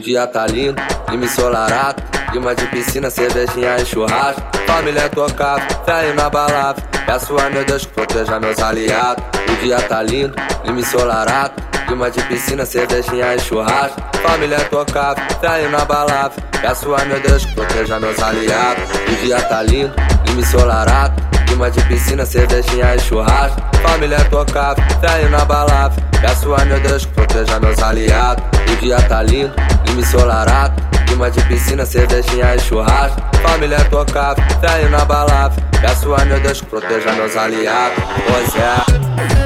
dia tá lindo, clima ensolarado. Clima de piscina, cervejinha e churrasco. Família tocada, fé na balada. Peço a meu Deus que proteja meus aliados. O dia tá lindo, clima ensolarado. Clima de piscina, cervejinha e churrasco. Família tocada, fé na balada. Peço a meu Deus que proteja meus aliados. O dia tá lindo, clima ensolarado. Clima de piscina, cervejinha e churrasco. Família tocada, fé na balada. Peço a meu Deus que proteja meus aliados. O dia tá lindo, clima ensolarado. Clima de piscina, cervejinha e churrasco. Família tocada, fé na balada. Peço a meu Deus que proteja meus aliados. Pois é.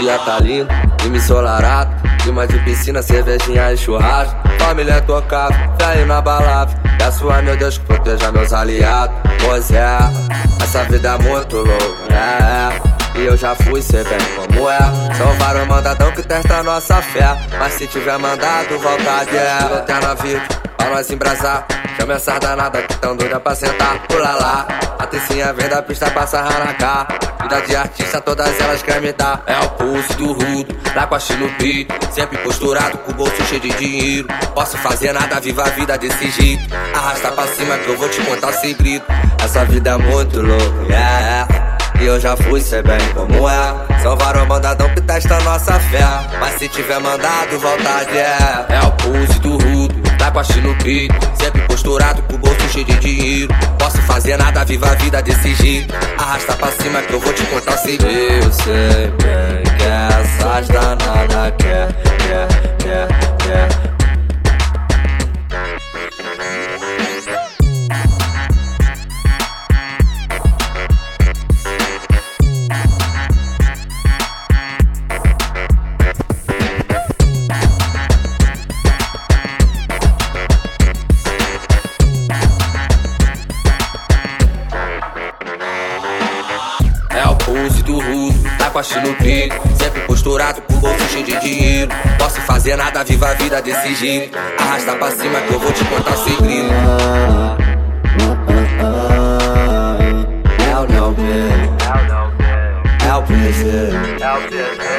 Dia tá lindo, clima ensolarado. Clima de piscina, cervejinha e churrasco. Família tocada, fé na balada. Peço a meu Deus que proteja meus aliados. Pois é, essa vida é muito louca, é. E eu já fui, cê bem como é. São vários mandadão que testa nossa fé. Mas se tiver mandado, volta de é. Até na vida, pra nós embrasar. Chama essa danada que tão doida pra sentar. Pula lá, a tecinha vem da pista pra sarrar cá. Vida de artista, todas elas querem me dar. É o pulso do rudo, lá com a peito. Sempre posturado, com o bolso cheio de dinheiro. Posso fazer nada, viva a vida desse jeito. Arrasta pra cima que eu vou te contar o segredo. Essa vida é muito louca, yeah. E eu já fui, cê bem como é. São vários mandadão que testa nossa fé. Mas se tiver mandado, vontade é. É o pulse do rudo, tá com a peito. Sempre posturado, com o bolso cheio de dinheiro. Posso fazer nada, viva a vida desse jeito. Arrasta pra cima que eu vou te contar o segredo. Eu sei bem que essas danadas quer, quer, quer. É o pulse do rudo, tá com a no pico Sempre posturado, com bolso cheio de dinheiro Posso fazer nada, viva a vida desse jeito Arrasta pra cima que eu vou te contar o segredo É não É o prazer É o